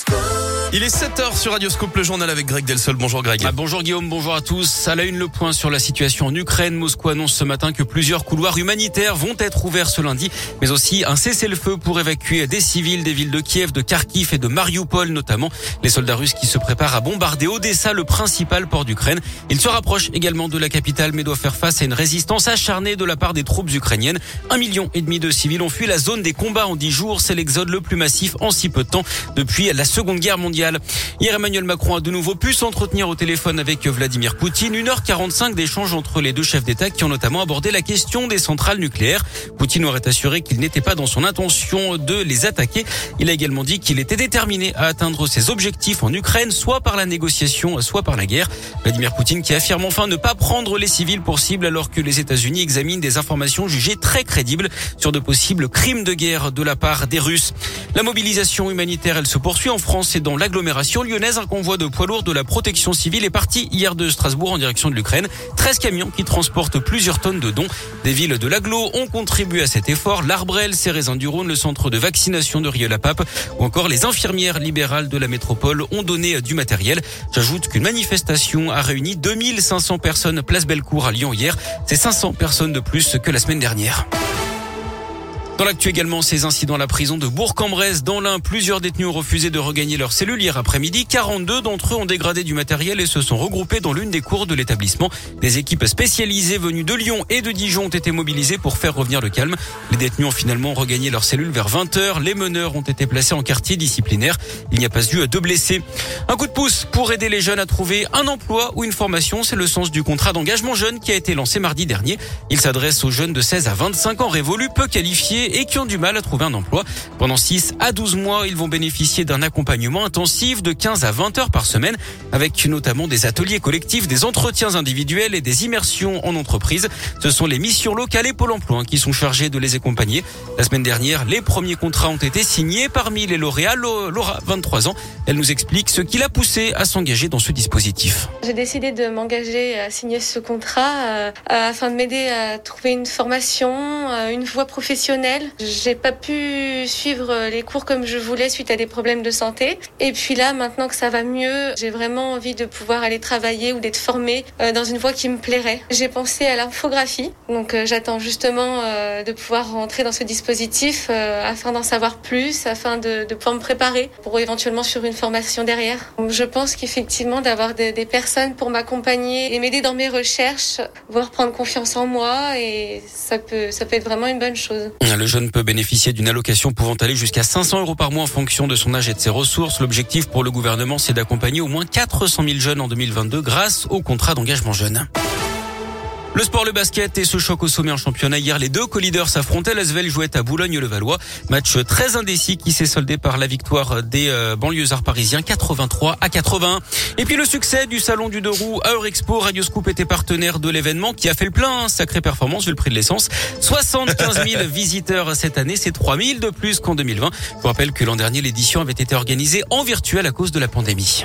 school. Il est 7h sur Radioscope, le journal avec Greg Delsol. Bonjour Greg. Ah, bonjour Guillaume, bonjour à tous. À la une, le point sur la situation en Ukraine. Moscou annonce ce matin que plusieurs couloirs humanitaires vont être ouverts ce lundi, mais aussi un cessez-le-feu pour évacuer des civils des villes de Kiev, de Kharkiv et de Mariupol notamment. Les soldats russes qui se préparent à bombarder Odessa, le principal port d'Ukraine. Ils se rapprochent également de la capitale, mais doivent faire face à une résistance acharnée de la part des troupes ukrainiennes. Un million et demi de civils ont fui la zone des combats en dix jours. C'est l'exode le plus massif en si peu de temps depuis la Seconde Guerre mondiale. Hier, Emmanuel Macron a de nouveau pu s'entretenir au téléphone avec Vladimir Poutine. 1h45 d'échange entre les deux chefs d'État qui ont notamment abordé la question des centrales nucléaires. Poutine aurait assuré qu'il n'était pas dans son intention de les attaquer. Il a également dit qu'il était déterminé à atteindre ses objectifs en Ukraine, soit par la négociation, soit par la guerre. Vladimir Poutine qui affirme enfin ne pas prendre les civils pour cible alors que les États-Unis examinent des informations jugées très crédibles sur de possibles crimes de guerre de la part des Russes. La mobilisation humanitaire, elle se poursuit en France et dans l'agglomération lyonnaise. Un convoi de poids lourds de la protection civile est parti hier de Strasbourg en direction de l'Ukraine. 13 camions qui transportent plusieurs tonnes de dons. Des villes de l'aglo ont contribué à cet effort. L'Arbrel, Cérézin du Rhône, le centre de vaccination de Rieux-la-Pape ou encore les infirmières libérales de la métropole ont donné du matériel. J'ajoute qu'une manifestation a réuni 2500 personnes place Bellecour à Lyon hier. C'est 500 personnes de plus que la semaine dernière. Dans l'actu également, ces incidents à la prison de Bourg-en-Bresse. Dans l'un, plusieurs détenus ont refusé de regagner leur cellule hier après-midi. 42 d'entre eux ont dégradé du matériel et se sont regroupés dans l'une des cours de l'établissement. Des équipes spécialisées venues de Lyon et de Dijon ont été mobilisées pour faire revenir le calme. Les détenus ont finalement regagné leur cellule vers 20h. Les meneurs ont été placés en quartier disciplinaire. Il n'y a pas eu de blessés. Un coup de pouce pour aider les jeunes à trouver un emploi ou une formation. C'est le sens du contrat d'engagement jeune qui a été lancé mardi dernier. Il s'adresse aux jeunes de 16 à 25 ans révolus, peu qualifiés et qui ont du mal à trouver un emploi. Pendant 6 à 12 mois, ils vont bénéficier d'un accompagnement intensif de 15 à 20 heures par semaine avec notamment des ateliers collectifs, des entretiens individuels et des immersions en entreprise. Ce sont les missions locales et Pôle emploi qui sont chargés de les accompagner. La semaine dernière, les premiers contrats ont été signés parmi les lauréats. Laura, 23 ans, elle nous explique ce qui l'a poussé à s'engager dans ce dispositif. J'ai décidé de m'engager à signer ce contrat euh, afin de m'aider à trouver une formation, euh, une voie professionnelle j'ai pas pu suivre les cours comme je voulais suite à des problèmes de santé. Et puis là, maintenant que ça va mieux, j'ai vraiment envie de pouvoir aller travailler ou d'être formée euh, dans une voie qui me plairait. J'ai pensé à l'infographie. Donc euh, j'attends justement euh, de pouvoir rentrer dans ce dispositif afin d'en savoir plus, afin de, pouvoir me préparer pour éventuellement sur une formation derrière. je pense qu'effectivement d'avoir des, des personnes pour m'accompagner et m'aider dans mes recherches, voir prendre confiance en moi et ça peut, ça peut être vraiment une bonne chose. Le jeune peut bénéficier d'une allocation pouvant aller jusqu'à 500 euros par mois en fonction de son âge et de ses ressources. L'objectif pour le gouvernement, c'est d'accompagner au moins 400 000 jeunes en 2022 grâce au contrat d'engagement jeune. Le sport, le basket et ce choc au sommet en championnat. Hier, les deux co-leaders s'affrontaient. L'Asvel jouait à Boulogne-le-Valois. Match très indécis qui s'est soldé par la victoire des euh, banlieusards parisiens 83 à 80. Et puis le succès du salon du deux roues à Eurexpo. Radio Scoop était partenaire de l'événement qui a fait le plein. Sacrée performance vu le prix de l'essence. 75 000 visiteurs cette année. C'est 3 000 de plus qu'en 2020. Je vous rappelle que l'an dernier, l'édition avait été organisée en virtuel à cause de la pandémie.